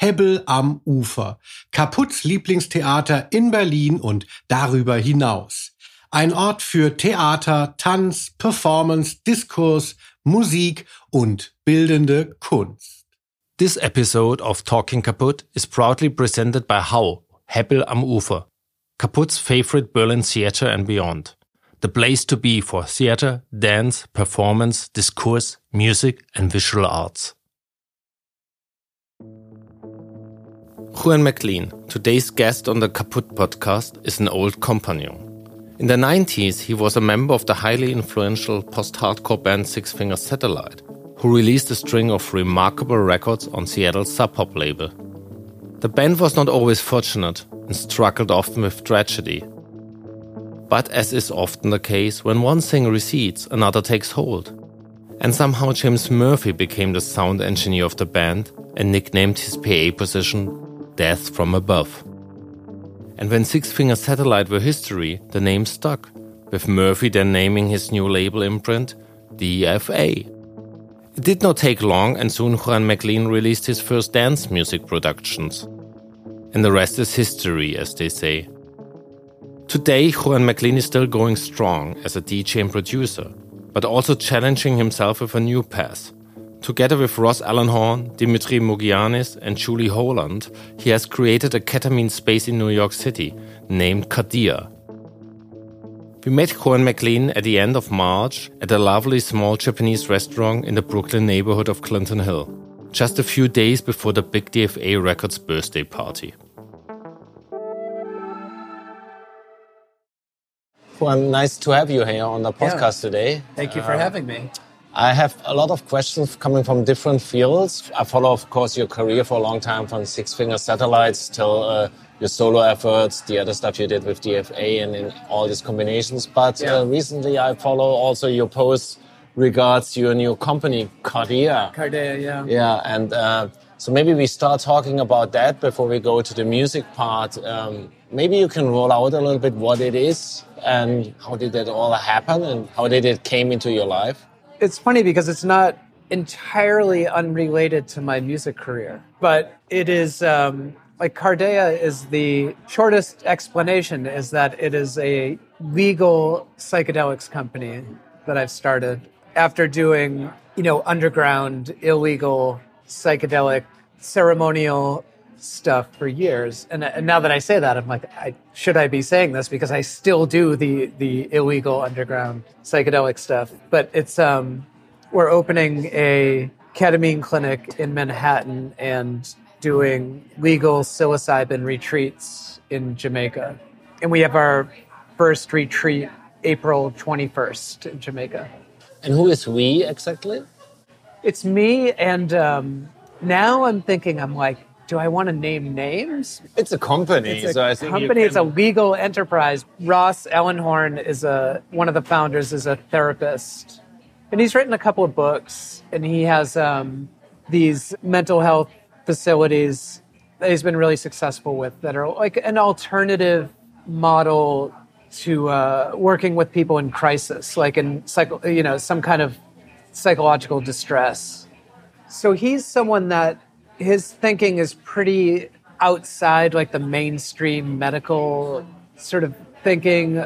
Hebbel am Ufer. Kaputts Lieblingstheater in Berlin und darüber hinaus. Ein Ort für Theater, Tanz, Performance, Diskurs, Musik und bildende Kunst. This episode of Talking Kaputt is proudly presented by Hau, Hebbel am Ufer, Kaputt's favorite Berlin theater and beyond. The place to be for theater, dance, performance, discourse, music and visual arts. Juan MacLean, today's guest on the Kaput podcast, is an old companion. In the 90s, he was a member of the highly influential post hardcore band Six Finger Satellite, who released a string of remarkable records on Seattle's Sub Pop label. The band was not always fortunate and struggled often with tragedy. But as is often the case, when one thing recedes, another takes hold. And somehow James Murphy became the sound engineer of the band and nicknamed his PA position Death from Above. And when Six Finger Satellite were history, the name stuck, with Murphy then naming his new label imprint DFA. It did not take long, and soon Juan MacLean released his first dance music productions. And the rest is history, as they say. Today, Juan MacLean is still going strong as a DJ and producer, but also challenging himself with a new path Together with Ross Ellenhorn, Dimitri Mugianis, and Julie Holland, he has created a ketamine space in New York City named Cardea. We met Juan MacLean at the end of March at a lovely small Japanese restaurant in the Brooklyn neighborhood of Clinton Hill, just a few days before the Big DFA Records birthday party. Well, nice to have you here on the podcast yeah. today. Thank you for uh, having me. I have a lot of questions coming from different fields. I follow, of course, your career for a long time from Six Finger Satellites till uh, your solo efforts, the other stuff you did with DFA and in all these combinations. But uh, yeah. uh, recently I follow also your posts regards your new company, Cardea. Cardea, yeah. Yeah, and uh, so maybe we start talking about that before we go to the music part. Um, maybe you can roll out a little bit what it is and how did that all happen and how did it came into your life? It's funny because it's not entirely unrelated to my music career, but it is um, like Cardea is the shortest explanation is that it is a legal psychedelics company that I've started after doing you know underground illegal psychedelic ceremonial stuff for years. And, and, now that I say that, I'm like, I, should I be saying this? Because I still do the the illegal underground psychedelic stuff. But it's um, we're opening a ketamine clinic in Manhattan and doing legal psilocybin retreats in Jamaica. And we have our first retreat April 21st in Jamaica. And who is we exactly? It's me and um, now I'm thinking I'm like do I want to name names? It's a company, it's a so I think company. Can... It's a legal enterprise. Ross Ellenhorn is a one of the founders. Is a therapist, and he's written a couple of books. And he has um, these mental health facilities that he's been really successful with that are like an alternative model to uh, working with people in crisis, like in psycho, you know, some kind of psychological distress. So he's someone that his thinking is pretty outside like the mainstream medical sort of thinking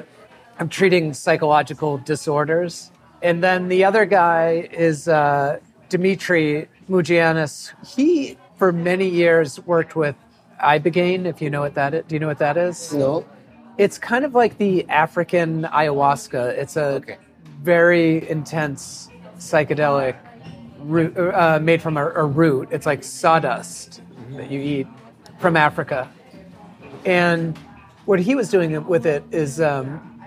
of treating psychological disorders. And then the other guy is uh, Dimitri Mugianis. He, for many years, worked with ibogaine. If you know what that is, do you know what that is? No. It's kind of like the African ayahuasca. It's a okay. very intense psychedelic root, uh, made from a, a, root. It's like sawdust that you eat from Africa. And what he was doing with it is um,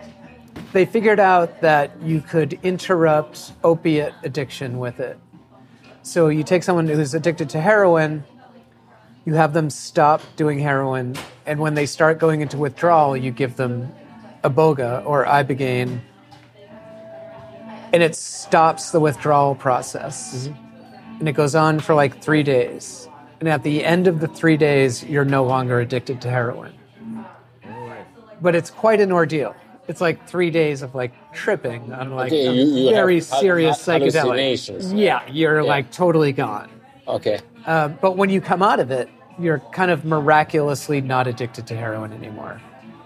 they figured out that you could interrupt opiate addiction with it. So you take someone who's addicted to heroin, you have them stop doing heroin, and when they start going into withdrawal, you give them iboga or ibogaine, and it stops the withdrawal process. And it goes on for like three days. And at the end of the three days, you're no longer addicted to heroin. But it's quite an ordeal. It's like three days of like tripping on like Okay, a you- you very serious psychedelic. hallucinations. Yeah, you're Yeah. like totally gone. Okay. Uh, but when you come out of it, you're kind of miraculously not addicted to heroin anymore.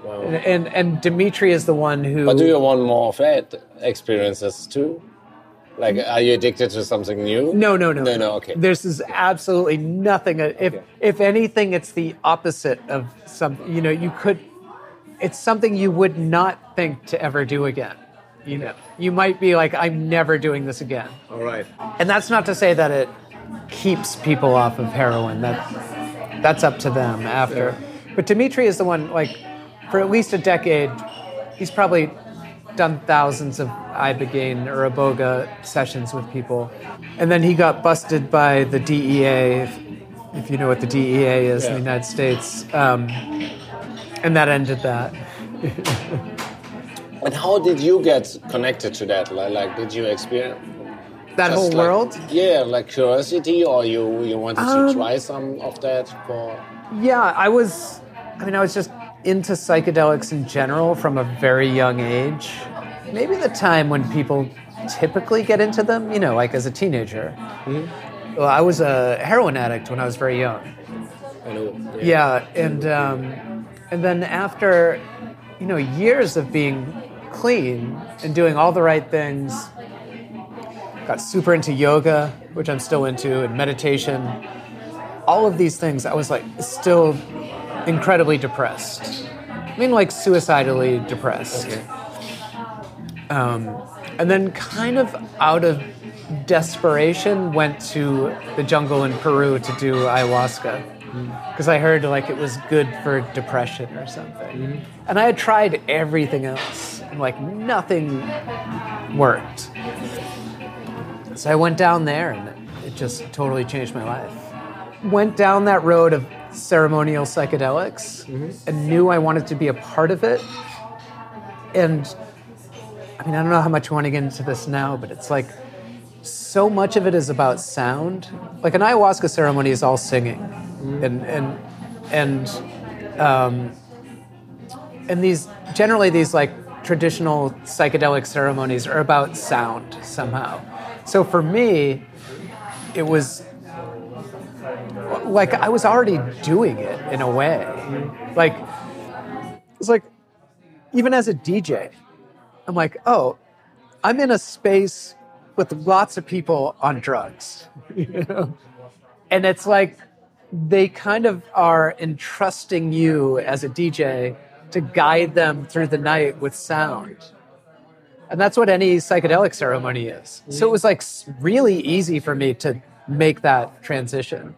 Wow. And, and and Dimitri is the one who. But do you want more of that experiences too? Like, are you addicted to something new? No, no, no. No, no, okay. This is absolutely nothing. If Okay. if anything, it's the opposite of something. You know, you could. It's something you would not think to ever do again. You know, you might be like, I'm never doing this again. All right. And that's not to say that it keeps people off of heroin. That that's up to them after. But Dimitri is the one like for at least a decade, he's probably done thousands of ibogaine or iboga sessions with people. And then he got busted by the DEA, if, if you know what the DEA is in the United States. Um, and that ended that. And how did you get connected to that? Like, like did you experience That whole like- world? Yeah, like curiosity, or you you wanted Um, to try some of that for? Yeah, I was. I mean, I was just into psychedelics in general from a very young age. Maybe the time when people typically get into them, you know, like as a teenager. Well, I was a heroin addict when I was very young. I know. Yeah, and um, and then after, you know, years of being clean and doing all the right things, got super into yoga, which I'm still into, and meditation. All of these things, I was like still incredibly depressed. I mean, like suicidally depressed. Um, and then, kind of out of desperation, went to the jungle in Peru to do ayahuasca because I heard like it was good for depression or something. And I had tried everything else, and like nothing worked. So I went down there, and it just totally changed my life. Went down that road of ceremonial psychedelics and knew I wanted to be a part of it. And I mean, I don't know how much you want to get into this now, but it's like so much of it is about sound. Like an ayahuasca ceremony is all singing, and and and um, and these generally these like traditional psychedelic ceremonies are about sound somehow. So for me, it was like I was already doing it in a way. Like it's like even as a DJ, I'm like, oh, I'm in a space with lots of people on drugs. You know? And it's like they kind of are entrusting you as a DJ to guide them through the night with sound. And that's what any psychedelic ceremony is. So it was like really easy for me to make that transition.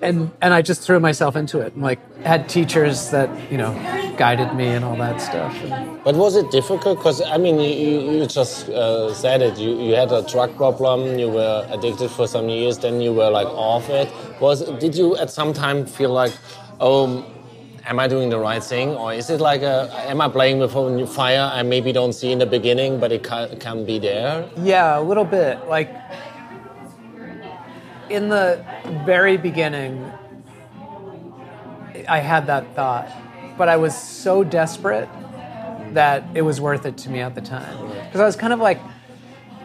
And and I just threw myself into it and like had teachers that, you know, guided me and all that stuff. And But was it difficult? Because I mean, you, you just uh, said it. You, you had a drug problem. You were addicted for some years. Then you were like off it. Was did you at some time feel like, oh, am I doing the right thing, or is it like a, am I playing with a new fire? I maybe don't see in the beginning, but it can, can be there. Yeah, a little bit. Like in the very beginning, I had that thought, but I was so desperate that it was worth it to me at the time. Because I was kind of like,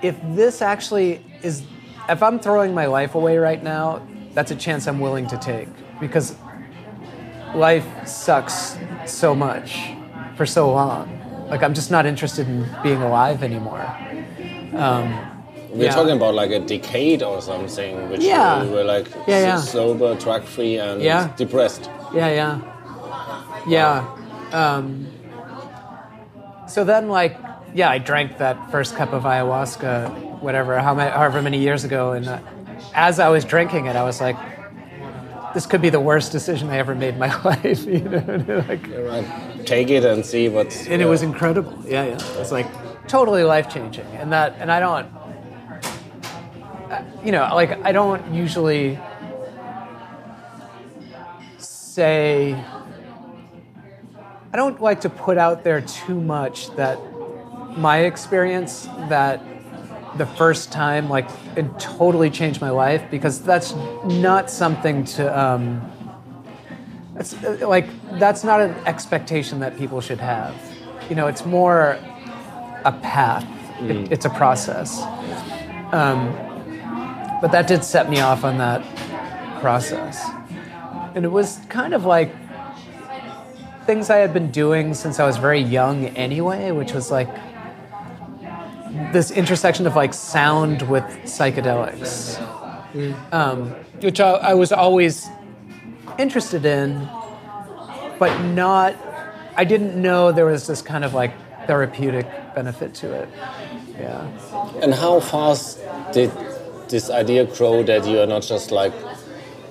if this actually is, if I'm throwing my life away right now, that's a chance I'm willing to take. Because life sucks so much for so long. Like, I'm just not interested in being alive anymore. Um, We're Yeah. talking about like a decade or something, which Yeah. you were like Yeah, yeah. sober, drug free, and Yeah. depressed. Yeah, yeah, yeah. Um, so then, like, yeah, I drank that first cup of ayahuasca, whatever, how many, however many years ago, and uh, as I was drinking it, I was like, this could be the worst decision I ever made in my life, you know, like, Right. Take it and see what's. and it was incredible. Yeah, yeah, it's like totally life changing, and that, and I don't, you know, like I don't usually. say I don't like to put out there too much that my experience that the first time like it totally changed my life because that's not something to um, it's uh, like that's not an expectation that people should have. You know it's more a path. It, it's a process. Um, but that did set me off on that process and it was kind of like things i had been doing since i was very young anyway which was like this intersection of like sound with psychedelics, um, which I, I was always interested in, but not. I didn't know there was this kind of like therapeutic benefit to it. Yeah. And how fast did this idea grow that you are not just like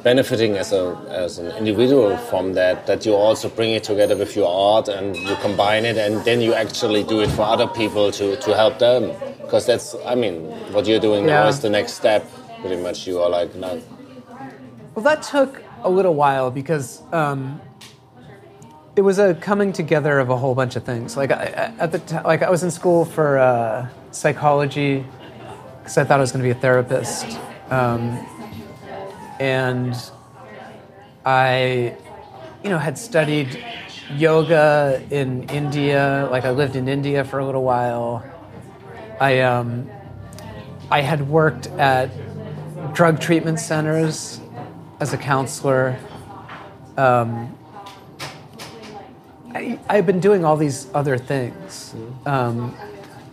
benefiting as a as an individual from that that you also bring it together with your art and you combine it and then you actually do it for other people to to help them because that's i mean what you're doing Yeah. now is the next step pretty much you are like now Well, that took a little while because um, it was a coming together of a whole bunch of things. Like I, I- at the t- like I was in school for uh, psychology because I thought I was going to be a therapist, um, and I, you know, had studied yoga in India. Like I lived in India for a little while. I um, I had worked at drug treatment centers as a counselor. Um, I, I've been doing all these other things. Um,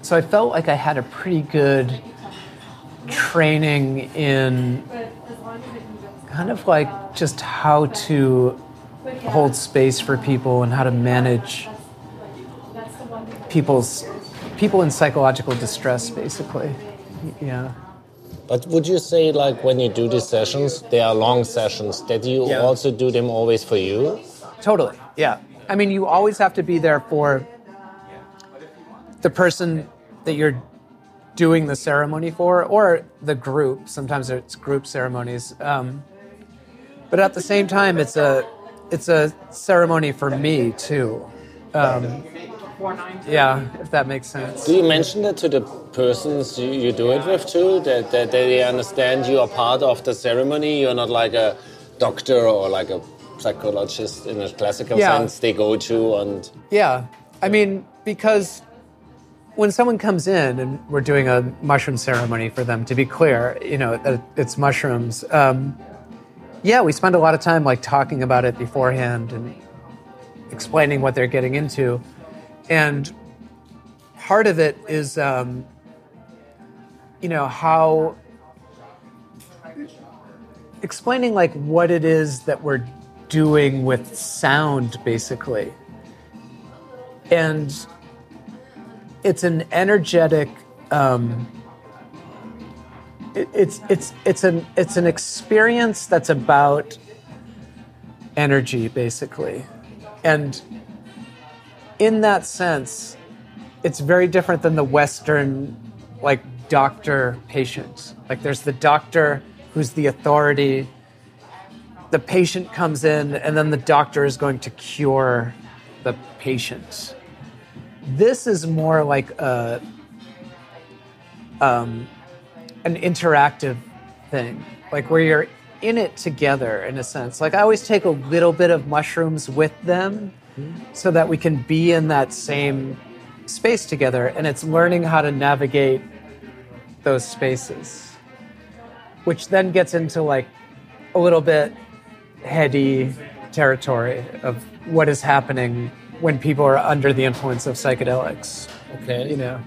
so I felt like I had a pretty good training in kind of like just how to hold space for people and how to manage people's people in psychological distress basically yeah but would you say like when you do these sessions they are long sessions that you Yeah. also do them always for you Totally. Yeah. I mean, you always have to be there for the person that you're doing the ceremony for, or the group. Sometimes it's group ceremonies. Um, but at the same time, it's a it's a ceremony for me too. Um, yeah, if that makes sense. Do you mention that to the persons you, you do it with too? That, that they understand you are part of the ceremony? You're not like a doctor or like a psychologist in a classical Yeah. sense they go to and Yeah. I mean, because when someone comes in and we're doing a mushroom ceremony for them, to be clear, you know, that it's mushrooms. Um, yeah, we spend a lot of time like talking about it beforehand and explaining what they're getting into. And part of it is, um, you know, how explaining like what it is that we're doing with sound, basically and it's an energetic um, it, it's it's it's an it's an experience that's about energy basically. And in that sense it's very different than the western like doctor patient like there's the doctor who's the authority. The patient comes in and then the doctor is going to cure the patient this is more like a um, an interactive thing, like where you're in it together in a sense. Like I always take a little bit of mushrooms with them so that we can be in that same space together, and it's learning how to navigate those spaces, which then gets into like a little bit heady territory of what is happening when people are under the influence of psychedelics. okay You know.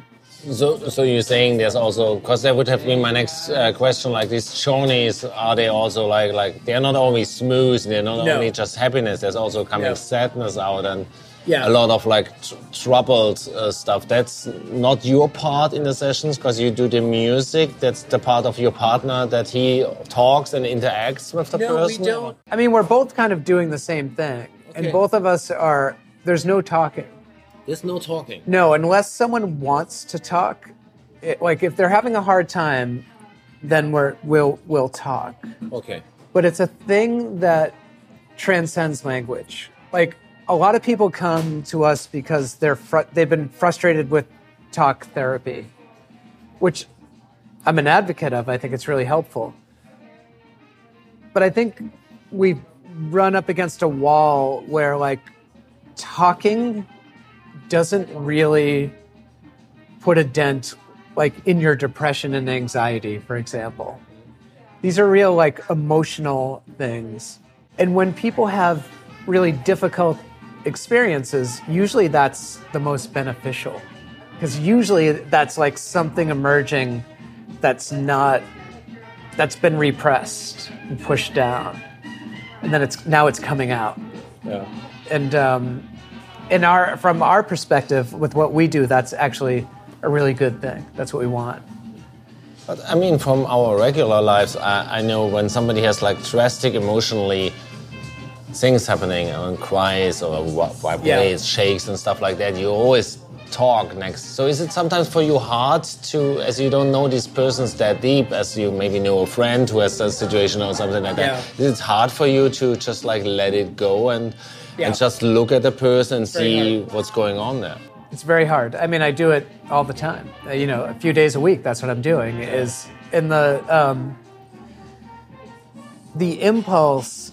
so so you're saying there's also because that would have been my next uh, question like these journeys are they also like like they're not always smooth they're not No. only just happiness there's also coming Yeah. sadness out and Yeah. a lot of like tr- troubled uh, stuff that's not your part in the sessions because you do the music that's the part of your partner that he talks and interacts with the person No, we don't. I mean, we're both kind of doing the same thing, and both of us are. There's no talking. there's no talking No, unless someone wants to talk. It, like if they're having a hard time, then we're we'll we'll talk. okay But it's a thing that transcends language. Like a lot of people come to us because they're fr- they've been frustrated with talk therapy, which I'm an advocate of. I think it's really helpful. But I think we run up against a wall where like talking doesn't really put a dent like in your depression and anxiety, for example. These are real like emotional things. And when people have really difficult experiences, usually that's the most beneficial. Because usually that's like something emerging that's not, that's been repressed and pushed down. And then it's, now it's coming out. Yeah. And um, in our, from our perspective, with what we do, that's actually a really good thing. That's what we want. But I mean, from our regular lives, I, I know when somebody has like drastic emotionally things happening and cries or vibrates, yeah. shakes and stuff like that, you always talk next. So is it sometimes for you hard to, as you don't know these persons that deep, as you maybe know a friend who has a situation or something like that, yeah. is it hard for you to just like let it go and, yeah. and just look at the person and see hard. what's going on there? It's very hard. I mean, I do it all the time. Uh, you know, a few days a week. That's what I'm doing. Is in the um, the impulse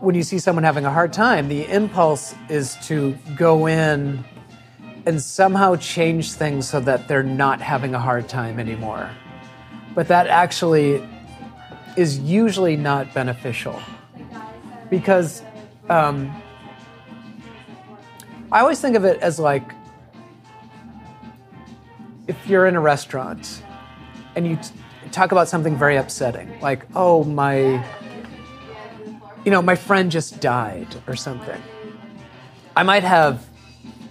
when you see someone having a hard time. The impulse is to go in and somehow change things so that they're not having a hard time anymore. But that actually is usually not beneficial because. Um, I always think of it as like if you're in a restaurant and you t- talk about something very upsetting, like, oh, my, you know, my friend just died or something. I might have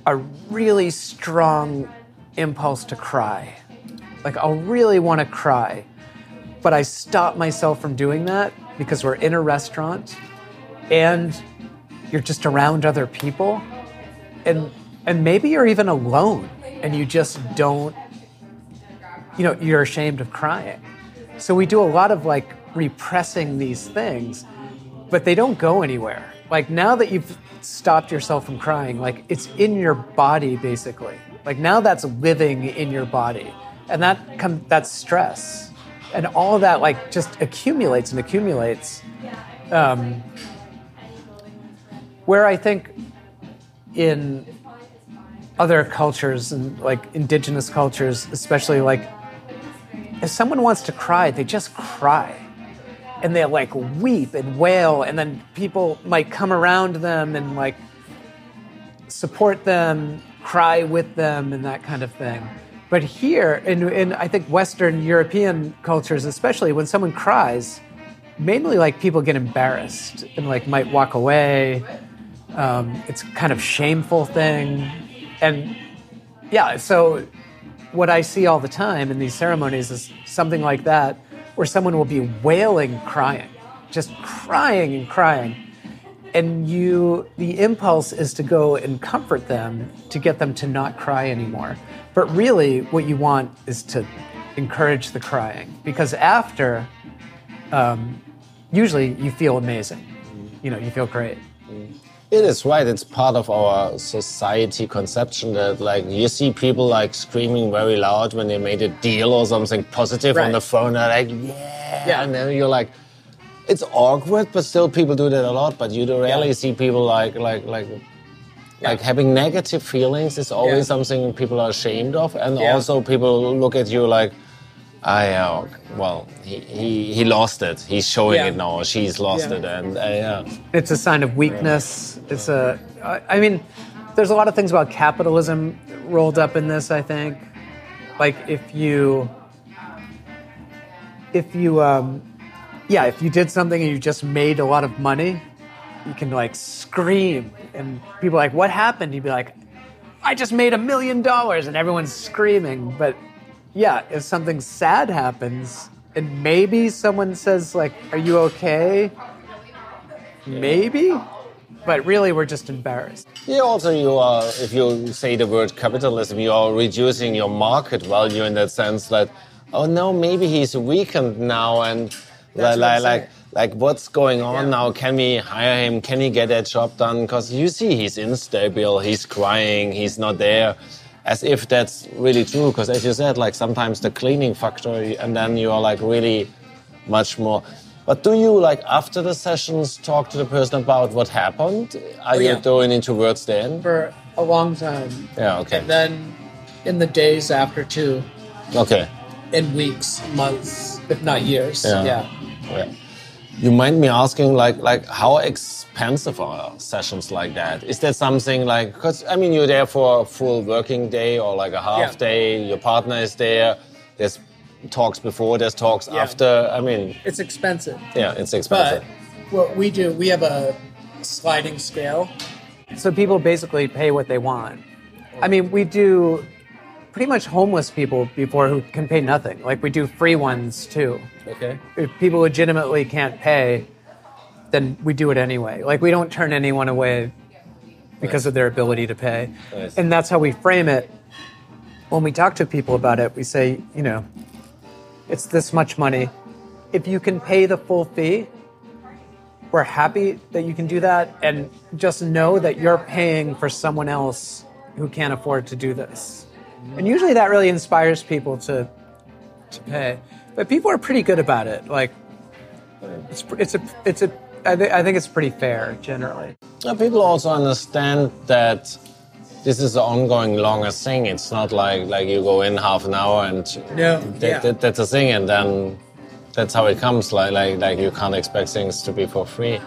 a really strong impulse to cry. Like, I'll really want to cry. But I stop myself from doing that because we're in a restaurant and you're just around other people and and maybe you're even alone and you just don't you know you're ashamed of crying. So we do a lot of like repressing these things but they don't go anywhere. Like now that you've stopped yourself from crying like it's in your body basically. Like now that's living in your body and that come that's stress. And all that like just accumulates and accumulates um, where i think in other cultures and like indigenous cultures, especially like if someone wants to cry, they just cry. And they like weep and wail, and then people might come around them and like support them, cry with them, and that kind of thing. But here, in, in I think Western European cultures, especially when someone cries, mainly like people get embarrassed and like might walk away um, it's kind of shameful thing, and yeah. So what I see all the time in these ceremonies is something like that, where someone will be wailing, crying, just crying and crying, and you the impulse is to go and comfort them to get them to not cry anymore. But really, what you want is to encourage the crying because after, um, usually you feel amazing. You know, you feel great. It is right. It's part of our society conception that like you see people like screaming very loud when they made a deal or something positive right. on the phone. They're like, yeah. yeah. And then you're like, it's awkward, but still people do that a lot. But you do rarely yeah. see people like like like yeah. like having negative feelings is always something people are ashamed of, and also people look at you like I uh, well, he, he, he lost it. He's showing yeah. it now. She's lost yeah. it, and uh, yeah. It's a sign of weakness. It's a. I mean, there's a lot of things about capitalism rolled up in this. I think, like if you, if you, um, yeah, if you did something and you just made a lot of money, you can like scream, and people are like, "What happened?" You'd be like, "I just made a million dollars," and everyone's screaming, but yeah, if something sad happens and maybe someone says like, "Are you okay?" Maybe, but really we're just embarrassed. Yeah, also you are if you say the word capitalism, you are reducing your market value in that sense that oh no, maybe he's weakened now and That's like, like, like, what's going on Yeah. now? Can we hire him? Can he get that job done? Because you see, he's instable. He's crying. He's not there. As if that's really true. Because as you said, like sometimes the cleaning factor, and then you are like really much more. But do you like after the sessions talk to the person about what happened? Are oh, you Oh, yeah. going into words then? for a long time. Yeah. Okay. And then in the days after too, Okay. in weeks, months, if not years. Yeah. yeah. Yeah. You mind me asking, like, like how expensive are sessions like that? Is that something like? Because I mean, you're there for a full working day or like a half Yeah. day. Your partner is there. There's talks before. There's talks Yeah. after. I mean, It's expensive. yeah, it's expensive But expensive. what we do, we have a sliding scale. So people basically pay what they want. I mean, we do pretty much homeless people before who can pay nothing. Like we do free ones too. okay. If people legitimately can't pay, then we do it anyway. Like we don't turn anyone away because of their ability to pay. Nice. And that's how we frame it. When we talk to people about it, we say, you know, it's this much money. If you can pay the full fee, we're happy that you can do that. And just know that you're paying for someone else who can't afford to do this. And usually that really inspires people to, to pay. But people are pretty good about it. Like, it's, it's a, it's a, I, th- I think it's pretty fair generally. People also understand that this is an ongoing longer thing. It's not like like you go in half an hour and No, that, yeah. that, that's a thing, and then that's how it comes. Like like like you can't expect things to be for free.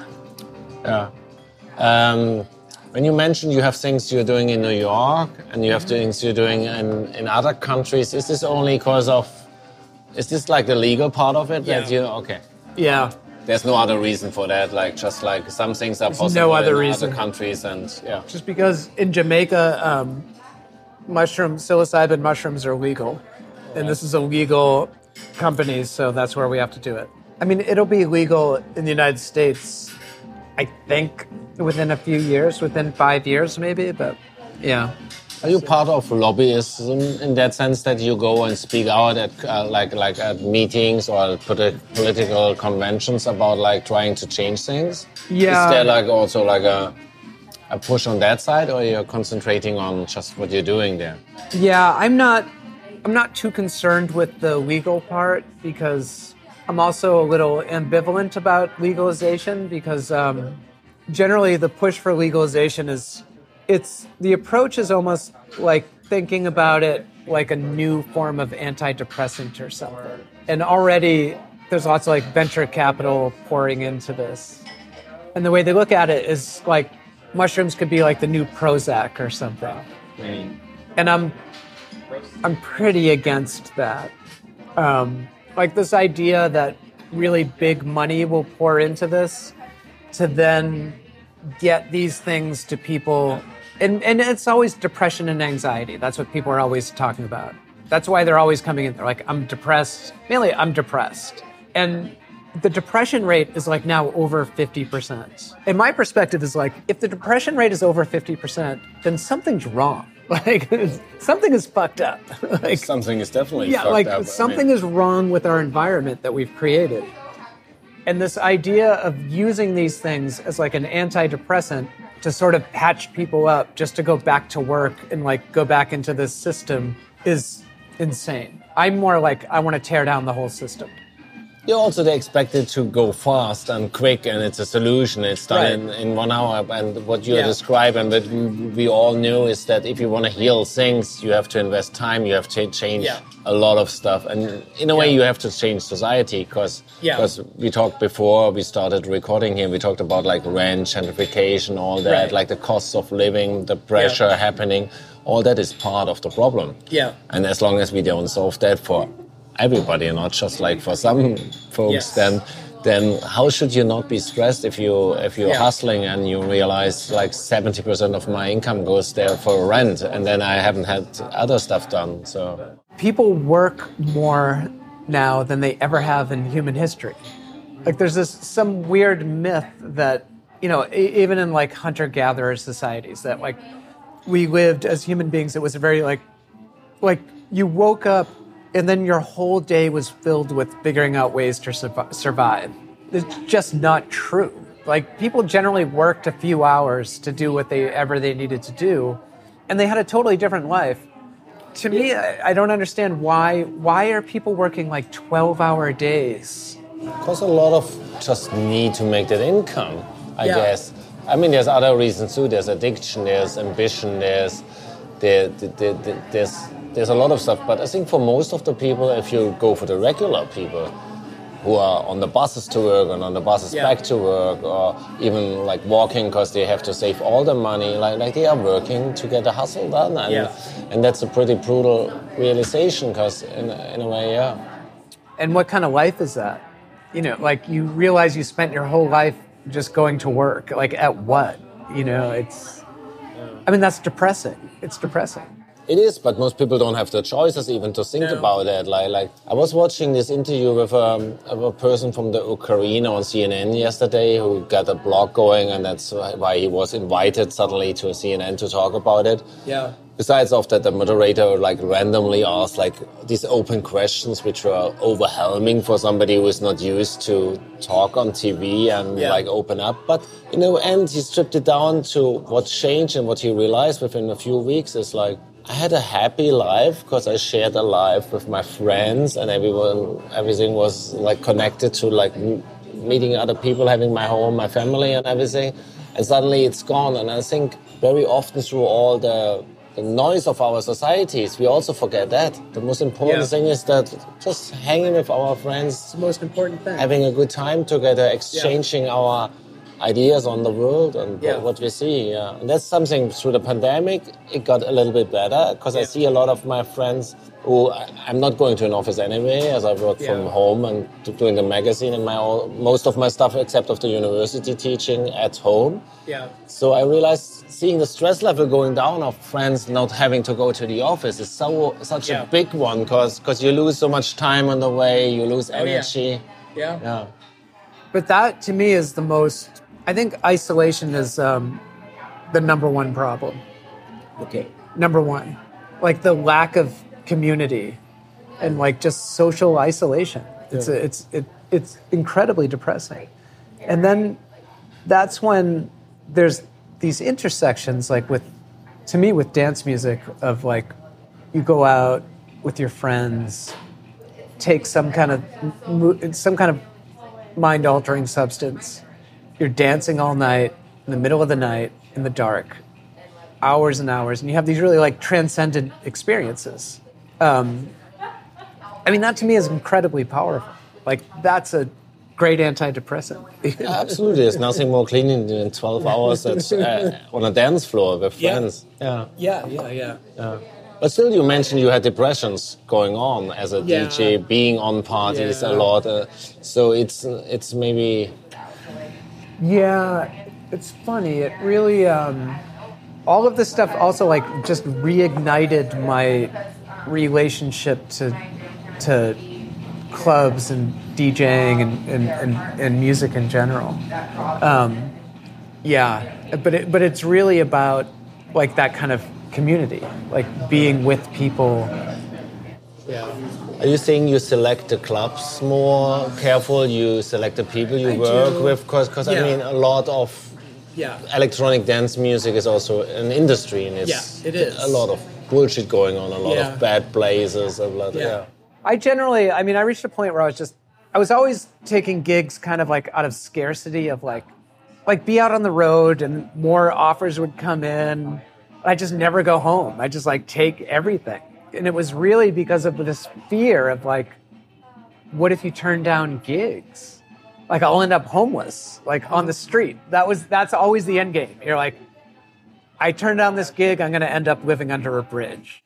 Yeah. Um, when you mentioned you have things you're doing in New York and you have things you're doing in, in other countries, is this only because of? Is this like the legal part of it? That Yeah. you okay? Yeah. There's no other reason for that. Like just like some things are no possible other in reason. other countries, and yeah. Just because in Jamaica, um, mushroom psilocybin mushrooms are legal, and this is a legal company, so that's where we have to do it. I mean, it'll be legal in the United States, I think, within a few years, within five years, maybe. But yeah, Are you part of lobbyism in that sense that you go and speak out at uh, like like at meetings or politi- political conventions about like trying to change things? Yeah. Is there like also like a a push on that side, or you're concentrating on just what you're doing there? Yeah, I'm not I'm not too concerned with the legal part because I'm also a little ambivalent about legalization because um, generally the push for legalization is it's the approach is almost like thinking about it like a new form of antidepressant or something. And already there's lots of like venture capital pouring into this. And the way they look at it is like mushrooms could be like the new Prozac or something and I'm I'm pretty against that. Um, like this idea that really big money will pour into this to then get these things to people, and and it's always depression and anxiety. That's what people are always talking about. That's why they're always coming in. They're like, I'm depressed. Mainly, I'm depressed, and the depression rate is like now over 50%. And my perspective is like, if the depression rate is over 50%, then something's wrong. Like, something is fucked up. like, Something is definitely yeah, fucked like up. I something mean, is wrong with our environment that we've created. And this idea of using these things as like an antidepressant to sort of patch people up just to go back to work and like go back into this system is insane. I'm more like I want to tear down the whole system. You're also they expect it to go fast and quick, and it's a solution. It's done Right. in, in one hour. And what you Yeah. describe and that we, all knew is that if you want to heal things, you have to invest time. You have to change Yeah. a lot of stuff, and in a way, Yeah. you have to change society because Yeah. we talked before we started recording here. We talked about like rent, gentrification, all that, Right. like the costs of living, the pressure happening. All that is part of the problem. Yeah. And as long as we don't solve that for everybody, not just like for some folks, Yes. then then how should you not be stressed if you if you're Yeah. hustling and you realize like 70% of my income goes there for rent and then I haven't had other stuff done. So people work more now than they ever have in human history. Like there's this some weird myth that you know even in like hunter gatherer societies that like we lived as human beings it was a very like like you woke up and then your whole day was filled with figuring out ways to survive. It's just not true. Like people generally worked a few hours to do what they ever they needed to do, and they had a totally different life. To me, I, don't understand why. Why are people working like twelve-hour days? Because a lot of just need to make that income, I Yeah. guess. I mean, there's other reasons too. There's addiction, there's ambition, there's there, there, there- there's there's a lot of stuff. But I think for most of the people, if you go for the regular people who are on the buses to work and on the buses Yeah. back to work, or even like walking because they have to save all the money, like like they are working to get the hustle done, and Yeah. and that's a pretty brutal realization. Because in in a way, yeah. And what kind of life is that? You know, like you realize you spent your whole life just going to work. Like at what? You know, it's. I mean, that's depressing. It's depressing. It is, but most people don't have the choices even to think No. about it. Like, like I was watching this interview with um, a person from the Ukraine on CNN yesterday who got a blog going, and that's why he was invited suddenly to CNN to talk about it. Yeah. Besides of that, the moderator like randomly asked like these open questions, which were overwhelming for somebody who is not used to talk on TV and Yeah. like open up. But in the end, he stripped it down to what changed and what he realized within a few weeks is like I had a happy life because I shared a life with my friends and everyone, everything was like connected to like m- meeting other people, having my home, my family, and everything. And suddenly it's gone. And I think very often through all the, the noise of our societies, we also forget that. The most important Yeah. thing is that just hanging with our friends, the most important thing. having a good time together, exchanging our ideas on the world and Yeah. what we see. Yeah. And that's something through the pandemic, it got a little bit better because I see a lot of my friends who I- I'm not going to an office anyway, as I work from home and do- doing the magazine and my all, most of my stuff except of the university teaching at home. yeah. So I realized seeing the stress level going down of friends not having to go to the office is so such Yeah. a big one because because you lose so much time on the way, you lose oh, yeah. energy. Yeah. yeah. But that to me is the most. I think isolation is um, the number one problem. Okay. Number one, like the lack of community and like just social isolation. It's a, it's it, it's incredibly depressing. And then that's when there's these intersections, like with to me with dance music, of like you go out with your friends, take some kind of some kind of mind altering substance. You're dancing all night in the middle of the night in the dark, hours and hours, and you have these really like transcendent experiences. Um, I mean, that to me is incredibly powerful. Like that's a great antidepressant. Absolutely, there's nothing more clean than 12 hours at, uh, on a dance floor with Yeah. friends. Yeah. yeah, yeah, yeah. But still, you mentioned you had depressions going on as a Yeah. DJ, being on parties Yeah. a lot. Uh, so it's it's maybe Yeah, it's funny. It really, um, all of this stuff also like just reignited my relationship to to clubs and DJing and and, and, and music in general. Um, yeah, but it, but it's really about like that kind of community, like being with people. Yeah. Are you saying you select the clubs more careful? You select the people you I work do. with? Because Yeah. I mean, a lot of Yeah. electronic dance music is also an industry, and it's Yeah, it is. a lot of bullshit going on, a lot Yeah. of bad places, a lot. Yeah. I generally, I mean, I reached a point where I was just, I was always taking gigs kind of like out of scarcity of like, like be out on the road and more offers would come in. I just never go home. I just like take everything. And it was really because of this fear of like, what if you turn down gigs? Like I'll end up homeless, like on the street. That was, that's always the end game. You're like, I turn down this gig, I'm going to end up living under a bridge.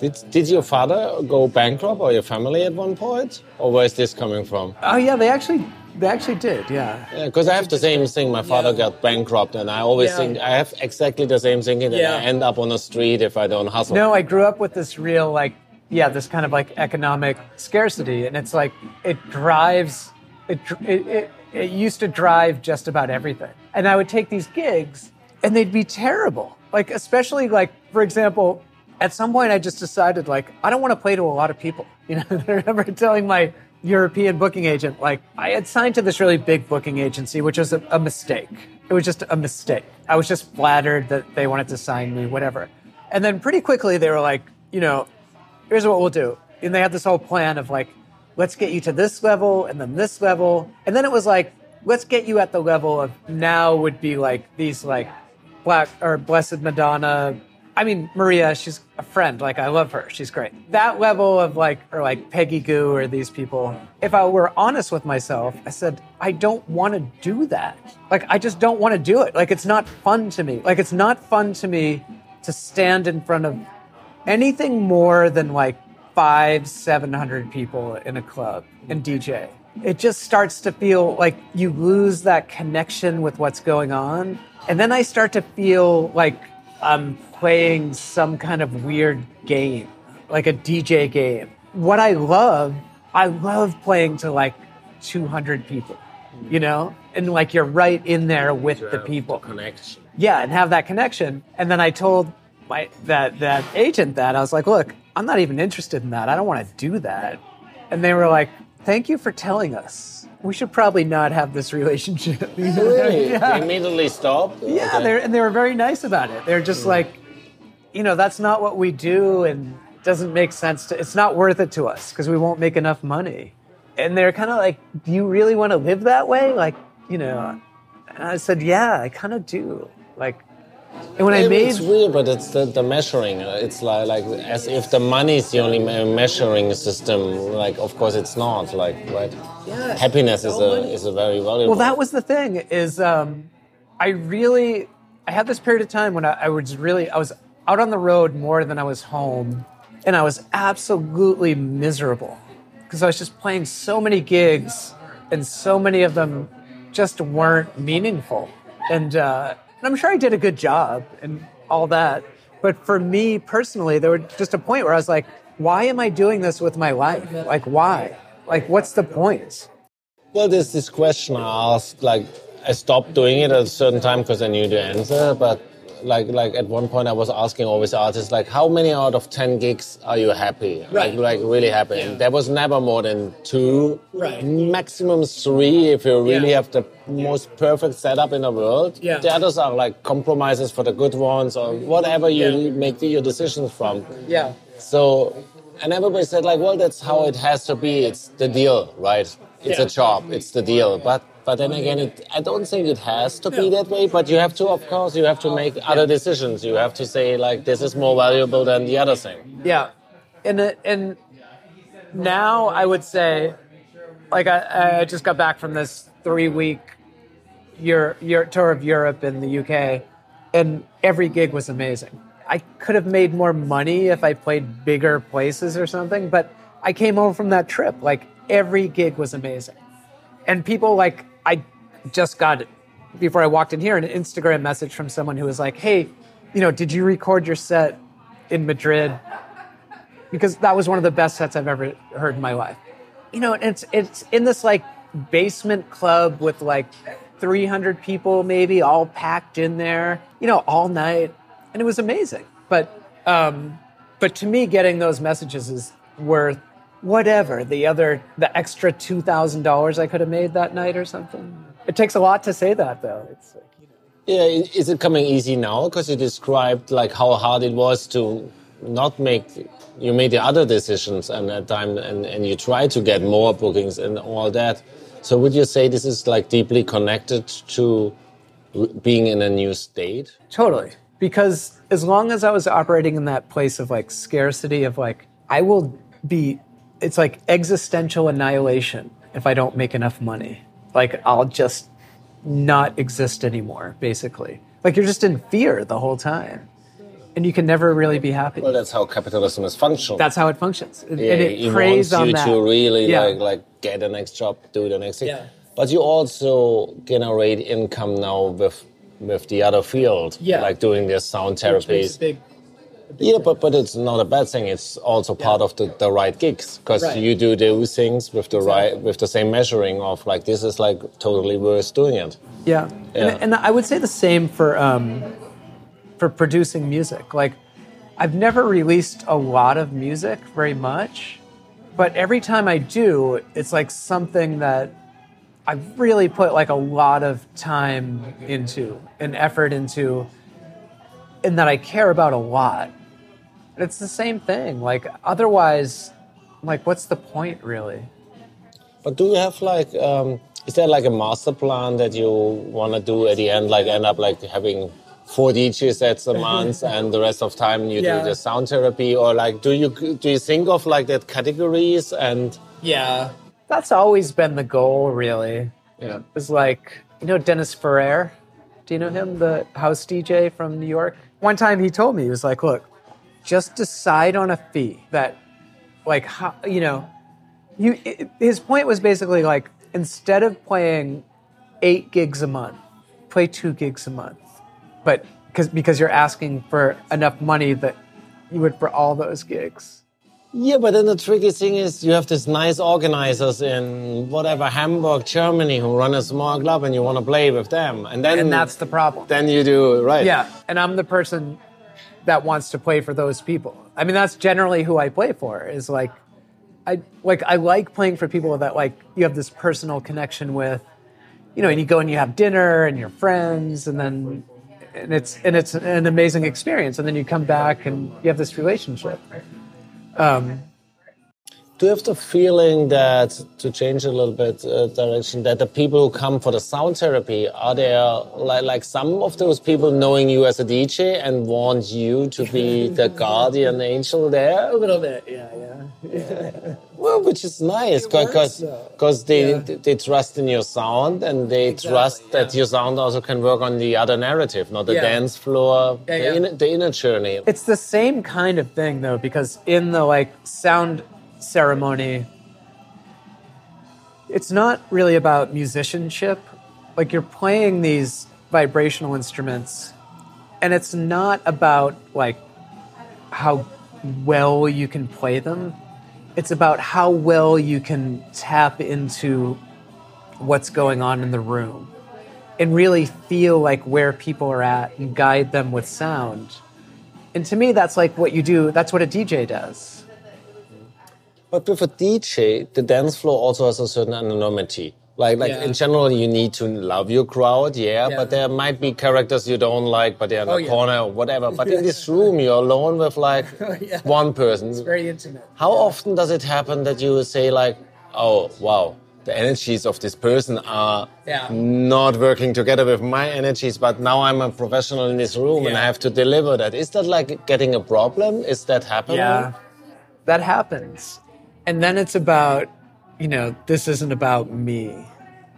Did, did your father go bankrupt or your family at one point? Or where is this coming from? Oh yeah, they actually, they actually did. Yeah. Because I have the same thing. My father got bankrupt, and I always Yeah. think I have exactly the same thinking that Yeah. I end up on the street if I don't hustle. No, I grew up with this real like yeah, this kind of like economic scarcity, and it's like it drives. It it, it, it used to drive just about everything, and I would take these gigs, and they'd be terrible. Like especially like for example, at some point, I just decided like I don't want to play to a lot of people. You know, I remember telling my European booking agent like I had signed to this really big booking agency, which was a, a mistake. It was just a mistake. I was just flattered that they wanted to sign me, whatever. And then pretty quickly they were like, you know, here's what we'll do. And they had this whole plan of like, let's get you to this level and then this level. And then it was like, let's get you at the level of now would be like these like black or blessed Madonna. I mean, Maria, she's a friend. Like, I love her. She's great. That level of like, or like Peggy Gou or these people. If I were honest with myself, I said, I don't want to do that. Like, I just don't want to do it. Like, it's not fun to me. Like, it's not fun to me to stand in front of anything more than like five, 700 people in a club and DJ. It just starts to feel like you lose that connection with what's going on. And then I start to feel like I'm playing some kind of weird game, like a DJ game. What I love, I love playing to like 200 people, you know? And like you're right in there with the people. Connection. Yeah, and have that connection. And then I told my that that agent that I was like, "Look, I'm not even interested in that. I don't want to do that." And they were like, "Thank you for telling us. We should probably not have this relationship." Really? yeah, They immediately stopped? yeah. Okay. They're, and they were very nice about it. They're just hmm. like, you know, that's not what we do, and doesn't make sense to. It's not worth it to us because we won't make enough money. And they're kind of like, "Do you really want to live that way?" Like, you know. And I said, "Yeah, I kind of do." Like, and when I made it's weird, but it's the, the measuring. It's like, like as if the money is the only measuring system. Like, of course, it's not. Like, right? Yeah, Happiness is a is a very valuable. Well, that was the thing. Is um, I really I had this period of time when I, I was really I was out on the road more than I was home, and I was absolutely miserable because I was just playing so many gigs, and so many of them just weren't meaningful. And, uh, and I'm sure I did a good job and all that, but for me personally, there was just a point where I was like, why am I doing this with my life? Like, why? Like, what's the point? Well, there's this question I asked. Like, I stopped doing it at a certain time because I knew the answer. But like, like at one point, I was asking always artists, like, how many out of ten gigs are you happy? Right. Like, like really happy. And there was never more than two, Right. maximum three. If you really Yeah. have the most perfect setup in the world, Yeah. the others are like compromises for the good ones or whatever you Yeah. make your decisions from. Yeah. So, and everybody said like, well, that's how it has to be. It's the deal, right? It's Yeah. a job. It's the deal. But but then again, it, I don't think it has to be that way. But you have to, of course, you have to make other decisions. You have to say like, this is more valuable than the other thing. Yeah, and uh, and now I would say, like I, I just got back from this three week Euro, Euro, tour of Europe and the UK, and every gig was amazing. I could have made more money if I played bigger places or something, but I came home from that trip like every gig was amazing, and people like I just got before I walked in here an Instagram message from someone who was like, "Hey, you know, did you record your set in Madrid?" because that was one of the best sets I've ever heard in my life. You know, it's it's in this like basement club with like 300 people maybe all packed in there, you know, all night, and it was amazing. But um, but to me, getting those messages is worth whatever the other the extra two thousand dollars I could have made that night or something. It takes a lot to say that though. It's like, you know. Yeah, is it coming easy now? Because you described like how hard it was to not make. You made the other decisions and that time, and, and you try to get more bookings and all that. So would you say this is like deeply connected to being in a new state? Totally. Because as long as I was operating in that place of like scarcity, of like, I will be, it's like existential annihilation if I don't make enough money. Like, I'll just not exist anymore, basically. Like, you're just in fear the whole time. And you can never really be happy. Well, that's how capitalism is functional. That's how it functions. And, yeah, and it it preys wants on you that. to really Yeah. like like get the next job, do the next thing. Yeah. But you also generate income now with with the other field, Yeah. like doing this sound Which makes therapies. a big- Yeah, but but it's not a bad thing. It's also part of the, the right gigs because Right. you do those things with the right with the same measuring of like this is like totally worth doing it. Yeah. Yeah. And, and I would say the same for um, for producing music. Like, I've never released a lot of music very much, but every time I do, it's like something that I've really put like a lot of time into and effort into and that I care about a lot. It's the same thing. Like otherwise, like what's the point really? But do you have like, um, is there like a master plan that you want to do at the end? Like end up like having four DJ sets a month and the rest of time you Yeah. do the sound therapy, or like do you do you think of like that categories and Yeah. That's always been the goal, really. yeah. It's like, you know, Dennis Ferrer? Do you know him, the house DJ from New York? One time he told me, he was like, look, just decide on a fee that, like, how, you know, you, i his point was basically like, instead of playing eight gigs a month, play two gigs a month. But because because you're asking for enough money that you would for all those gigs. Yeah, but then the tricky thing is you have these nice organizers in whatever Hamburg, Germany, who run a small club, and you want to play with them, and then And that's the problem. then you do right. Yeah, and I'm the person that wants to play for those people. I mean, that's generally who I play for. Is like, I like I like playing for people that like you have this personal connection with, you know, and you go and you have dinner and you're friends, and then and it's and it's an amazing experience, and then you come back and you have this relationship. Um, Do you have the feeling that, to change a little bit uh, direction, that the people who come for the sound therapy are there like, like some of those people knowing you as a DJ and want you to be the guardian angel there? a little bit, yeah, yeah. Well, which is nice because because they they trust in your sound and they trust that your sound also can work on the other narrative, not the Yeah. dance floor, Yeah, the, yeah. Inner, the inner journey. It's the same kind of thing though, because in the like sound ceremony, it's not really about musicianship. Like you're playing these vibrational instruments, and it's not about like how well you can play them. It's about how well you can tap into what's going on in the room and really feel like where people are at and guide them with sound. And to me, that's like what you do, that's what a DJ does. But with a DJ, the dance floor also has a certain anonymity. Like, like Yeah. in general, you need to love your crowd, yeah, Yeah. But there might be characters you don't like, but they're in Oh, the yeah. corner or whatever. But in this room, you're alone with like oh, Yeah. one person. Very intimate. How often does it happen that you say like, "Oh, wow, the energies of this person are Yeah. not working together with my energies, but now I'm a professional in this room and I have to deliver that. Is that like getting a problem? Is that happening? Yeah, that happens. And then it's about, you know, this isn't about me.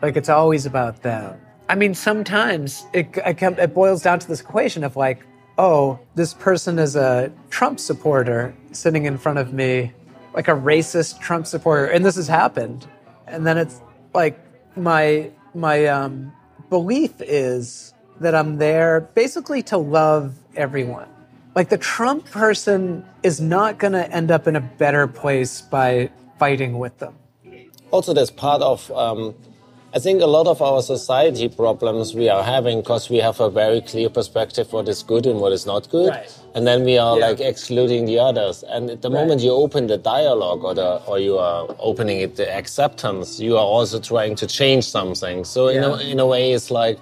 Like it's always about them. I mean, sometimes it, it, it boils down to this equation of like, oh, this person is a Trump supporter sitting in front of me, like a racist Trump supporter, and this has happened. And then it's like my my um, belief is that I'm there basically to love everyone. Like the Trump person is not going to end up in a better place by fighting with them. also that's part of um, i think a lot of our society problems we are having because we have a very clear perspective what is good and what is not good Right. and then we are Yeah. like excluding the others and at the moment you open the dialogue or the or you are opening it the acceptance you are also trying to change something so in, a, in a way it's like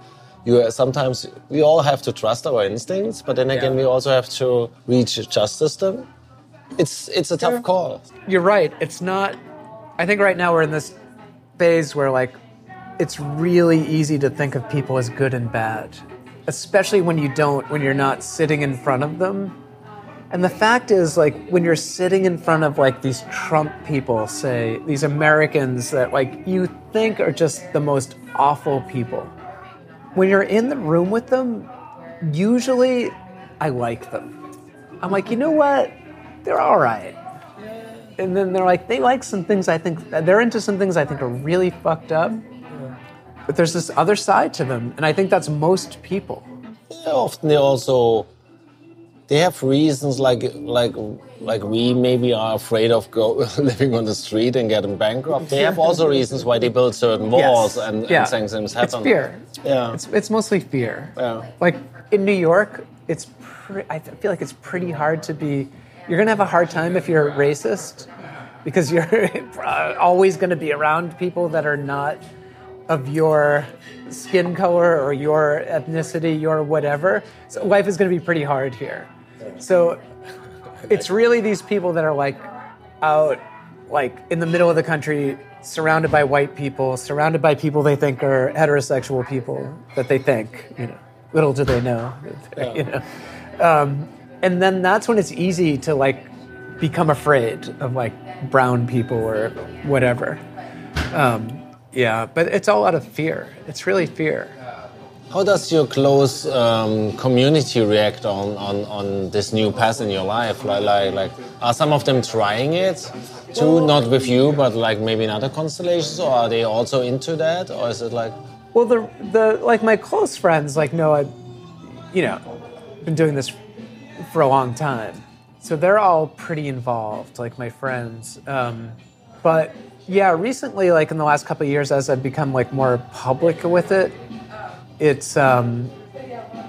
you are, sometimes we all have to trust our instincts but then again Yeah. we also have to reach a justice system it's it's a tough call You're right. It's not. I think right now we're in this phase where like it's really easy to think of people as good and bad, especially when you don't when you're not sitting in front of them. And the fact is like when you're sitting in front of like these Trump people, say these Americans that like you think are just the most awful people. When you're in the room with them, usually I like them. I'm like, you know what? They're all right and then they're like they like some things I think they're into some things I think are really fucked up. But there's this other side to them, and I think that's most people. often they also they have reasons like like like we maybe are afraid of go, living on the street and getting bankrupt. They have also reasons why they build certain walls and, yeah. and things happen. It's fear. Yeah. It's it's mostly fear. Yeah. Like in New York, it's pre- I feel like it's pretty hard to be. You're gonna have a hard time if you're racist because you're uh, always gonna be around people that are not of your skin color or your ethnicity, your whatever. So life is gonna be pretty hard here. So it's really these people that are like out like in the middle of the country surrounded by white people surrounded by people they think are heterosexual people that they think you know little do they know you know. Um, and then that's when it's easy to like become afraid of like brown people or whatever. Um, yeah but it's all out of fear. It's really fear How does your close um, community react on, on, on this new path in your life? Like, like, like, are some of them trying it too? Not with you, but like maybe in other constellations, or are they also into that, or is it like? Well, the the like my close friends like know I, you know, been doing this for a long time, so they're all pretty involved. Like my friends, um, but yeah, recently, like in the last couple of years, as I've become like more public with it, it's um,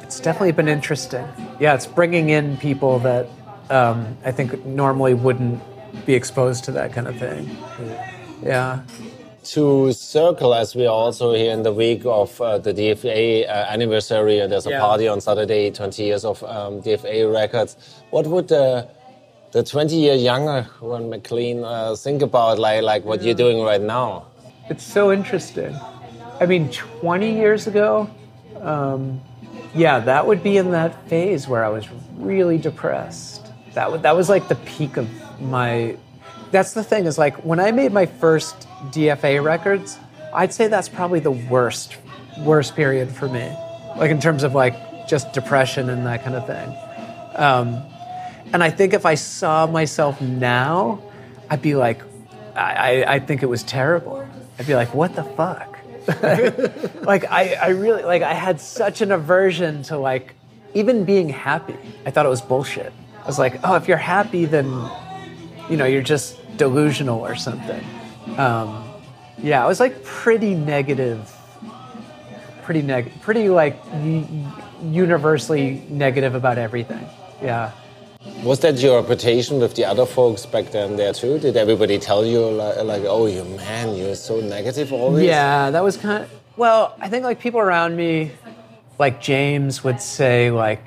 it's definitely been interesting. Yeah, it's bringing in people that um, I think normally wouldn't be exposed to that kind of thing. Yeah. to circle as we are also here in the week of uh, the DFA uh, anniversary and there's a Yeah. party on Saturday 20 years of um, DFA records what would the the 20 year younger Juan MacLean uh, think about like like what you're doing right now It's so interesting. I mean, 20 years ago, um, yeah, that would be in that phase where I was really depressed. That, would, that was like the peak of my. That's the thing is like when I made my first DFA records, I'd say that's probably the worst, worst period for me. Like in terms of like just depression and that kind of thing. Um, and I think if I saw myself now, I'd be like, I, I, I think it was terrible. I'd be like, what the fuck? like I, I really like I had such an aversion to like even being happy. I thought it was bullshit. I was like, oh, if you're happy, then you know you're just delusional or something. Um, yeah, I was like pretty negative, pretty neg, pretty like universally negative about everything. Yeah. Was that your reputation with the other folks back then there too did everybody tell you like, like oh you man you're so negative always Yeah, that was kind of. Well, I think like people around me, like James would say, like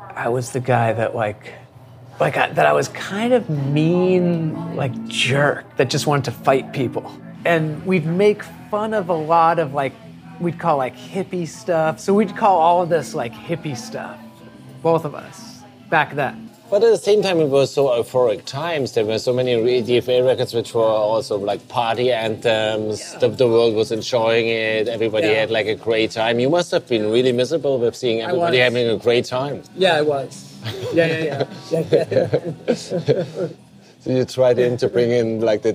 I was the guy that like, like I, that I was kind of mean, like jerk that just wanted to fight people, and we'd make fun of a lot of like we'd call like hippie stuff. So we'd call all of this like hippie stuff, both of us back then. But at the same time, it was so euphoric times. There were so many DFA records which were also like party anthems. The, the world was enjoying it. Everybody Yeah. had like a great time. You must have been really miserable with seeing everybody having a great time. Yeah, I was. Yeah, yeah, yeah. yeah, So you tried in to bring in like the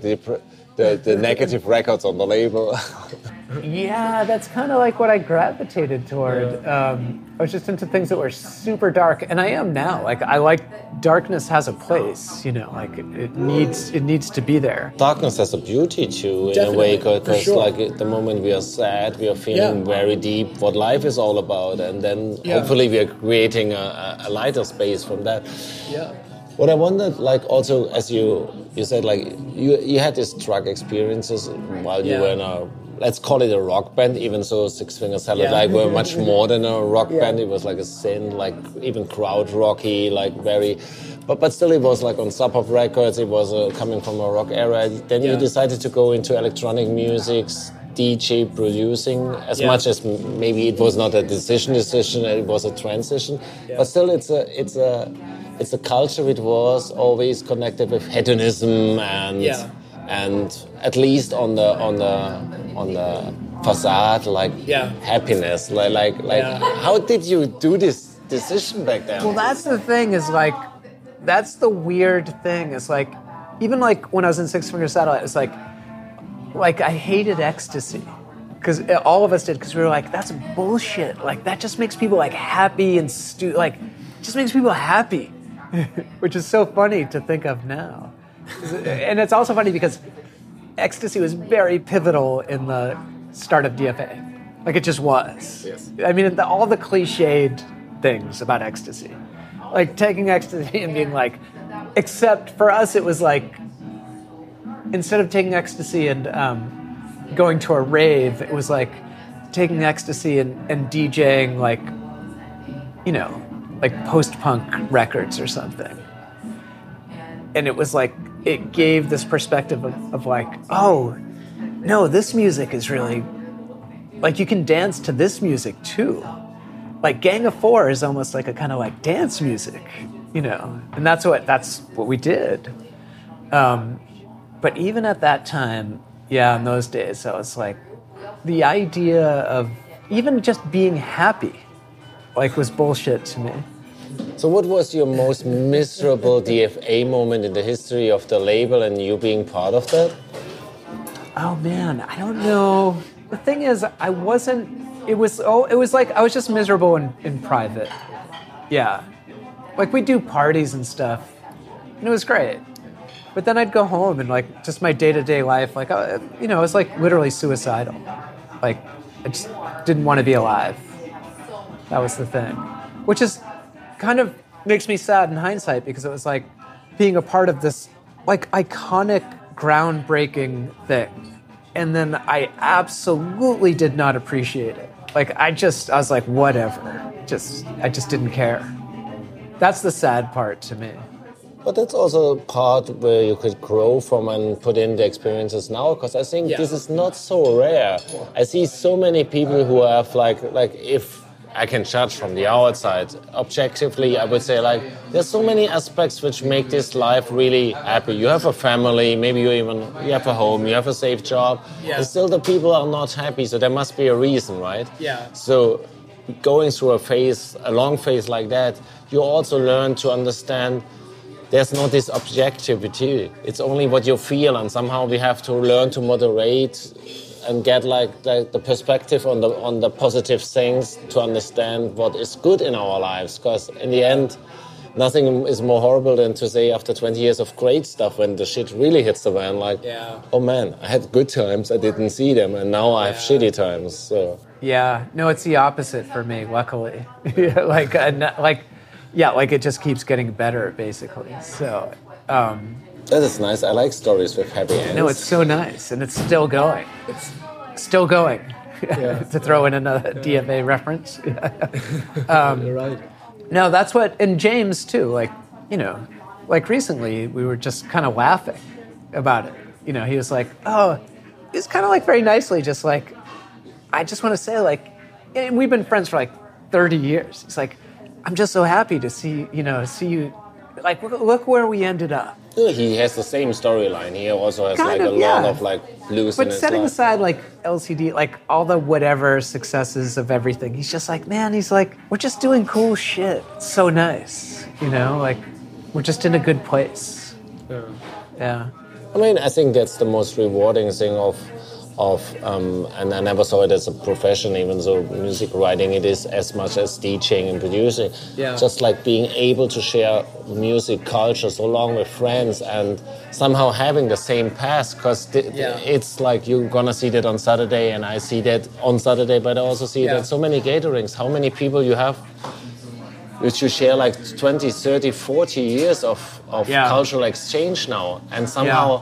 the, the negative records on the label. Yeah, that's kind of like what I gravitated toward. Um, I was just into things that were super dark, and I am now. Like I like darkness has a place, you know. Like it, it needs it needs to be there. Darkness has a beauty too, in a way, because sure. like the moment we are sad, we are feeling Yeah. very deep what life is all about, and then Yeah. hopefully we are creating a, a a lighter space from that. Yeah. What I wondered, like also as you you said, like you you had these drug experiences while you Yeah. were in a let's call it a rock band, even so Six Finger Satellite Yeah. like were much more than a rock Yeah. band. It was like a sin, like even crowd rocky, like very. But but still, it was like on Sub Pop Records. It was uh, coming from a rock era. Then you decided to go into electronic music. DJ producing as Yeah. much as maybe it was not a decision decision it was a transition but still it's a it's a it's a culture it was always connected with hedonism and Yeah. And at least on the on the on the facade like Yeah. happiness like like like Yeah. how did you do this decision back then Well, that's the thing is like, that's the weird thing. It's like, even like when I was in Six Finger Satellite, it's like, like I hated ecstasy because all of us did because we were like, that's bullshit. Like that just makes people like happy and stu- like, just makes people happy, which is so funny to think of now. And it's also funny because ecstasy was very pivotal in the start of DFA. Like it just was. Yes. I mean, the, all the cliched things about ecstasy. Like taking ecstasy and being like, except for us, it was like, instead of taking ecstasy and um, going to a rave, it was like taking ecstasy and, and DJing like, you know, like post punk records or something. And it was like, it gave this perspective of, of like, oh, no, this music is really like you can dance to this music too. Like Gang of Four is almost like a kind of like dance music, you know, and that's what that's what we did. Um, but even at that time, yeah, in those days, I was like, the idea of even just being happy, like, was bullshit to me. So, what was your most miserable DFA moment in the history of the label and you being part of that? Oh man, I don't know. The thing is, I wasn't. It was oh, it was like I was just miserable in, in private. Yeah, like we do parties and stuff, and it was great. But then I'd go home and like just my day to day life, like uh, you know, it was like literally suicidal. Like I just didn't want to be alive. That was the thing, which is kind of makes me sad in hindsight because it was like being a part of this like iconic, groundbreaking thing and then I absolutely did not appreciate it. Like I just I was like whatever. Just I just didn't care. That's the sad part to me. But that's also a part where you could grow from and put in the experiences now, because I think Yeah. this is not so rare. I see so many people who have like like if I can judge from the outside objectively, I would say like there's so many aspects which make this life really happy. You have a family, maybe you even you have a home, you have a safe job, Yeah. and still the people are not happy. So there must be a reason, right? Yeah. So going through a phase, a long phase like that, you also learn to understand there's not this objectivity. It's only what you feel, and somehow we have to learn to moderate and get like the, the perspective on the on the positive things to understand what is good in our lives. Because in the end, nothing is more horrible than to say after 20 years of great stuff when the shit really hits the fan, like, Yeah. oh man, I had good times, I didn't see them, and now I have shitty times. So. Yeah, no, it's the opposite for me. Luckily, like uh, like yeah, like it just keeps getting better basically. So. Um, That is nice. I like stories with happy ends. No, it's so nice, and it's still going. It's still going. to throw in another DFA reference. Um, You're right. no, that's what, and James too. Like, you know, like recently we were just kind of laughing about it. You know, he was like, "Oh," it's kind of like very nicely, just like, I just want to say, like, and we've been friends for like 30 years. It's like, I'm just so happy to see, you know, see you. Like, look, look where we ended up. He has the same storyline. He also has Kind like of, a lot of like blues in But his setting life. aside like LCD, like all the whatever successes of everything, he's just like, man, he's like, we're just doing cool shit. It's so nice, you know, like we're just in a good place. Yeah. I mean, I think that's the most rewarding thing of, of, um, and I never saw it as a profession, even though music writing it is as much as DJing and producing. Yeah. Just like being able to share music culture so long with friends and somehow having the same past, because Yeah. it's like you're gonna see that on Saturday, and I see that on Saturday, but I also see Yeah. at so many gatherings. How many people you have? which you share like 20, 30, 40 years of, of Yeah. cultural exchange now. And somehow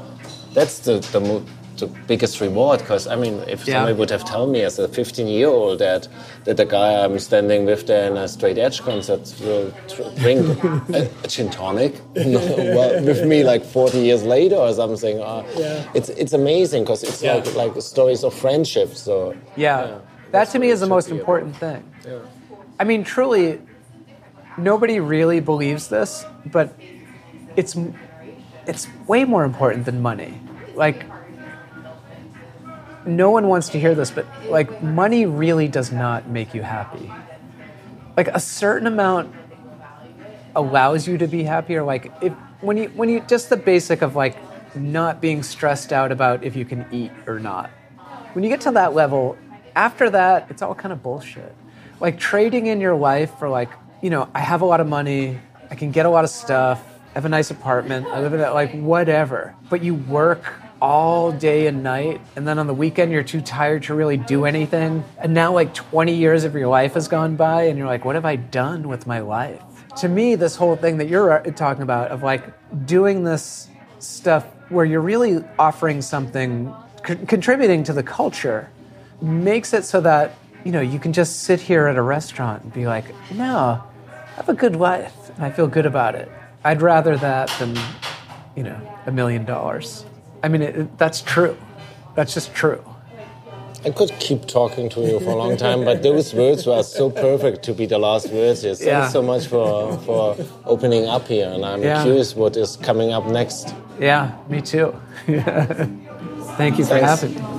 that's the, the, the biggest reward. Because, I mean, if Yeah. somebody would have told me as a 15 year old that, that the guy I'm standing with there in a straight edge concert will drink a, a gin tonic well, with me like 40 years later or something, uh, it's, it's amazing because it's Yeah. like, like stories of friendship. So, Yeah. That to me is the most important thing. I mean, truly, nobody really believes this, but it's it's way more important than money. Like no one wants to hear this, but like money really does not make you happy. Like a certain amount allows you to be happier. Like if when you when you just the basic of like not being stressed out about if you can eat or not. When you get to that level, after that, it's all kind of bullshit. Like trading in your life for like, you know, I have a lot of money, I can get a lot of stuff, I have a nice apartment, I live in it, like whatever. But you work all day and night. And then on the weekend, you're too tired to really do anything. And now, like 20 years of your life has gone by, and you're like, what have I done with my life? To me, this whole thing that you're uh, talking about of like doing this stuff where you're really offering something, contributing to the culture, makes it so that, you know, you can just sit here at a restaurant and be like, no, I have a good life and I feel good about it. I'd rather that than, you know, a million dollars. I mean, it, that's true. That's just true. I could keep talking to you for a long time, but those words were so perfect to be the last words. Yes, yeah. Thanks so much for, for opening up here, and I'm yeah. curious what is coming up next. Yeah, me too. Thank you for Thanks. having me.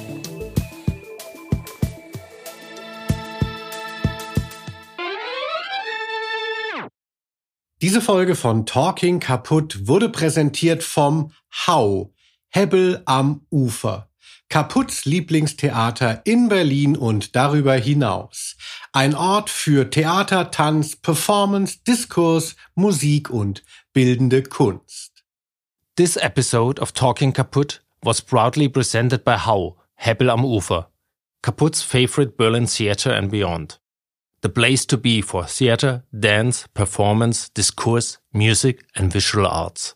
Diese Folge von Talking Kaputt wurde präsentiert vom Hau, Hebbel am Ufer. Kaputts Lieblingstheater in Berlin und darüber hinaus. Ein Ort für Theater, Tanz, Performance, Diskurs, Musik und bildende Kunst. This episode of Talking Kaputt was proudly presented by Hau, Hebbel am Ufer, Kaputt's favorite Berlin theater and beyond. The place to be for theater, dance, performance, discourse, music, and visual arts.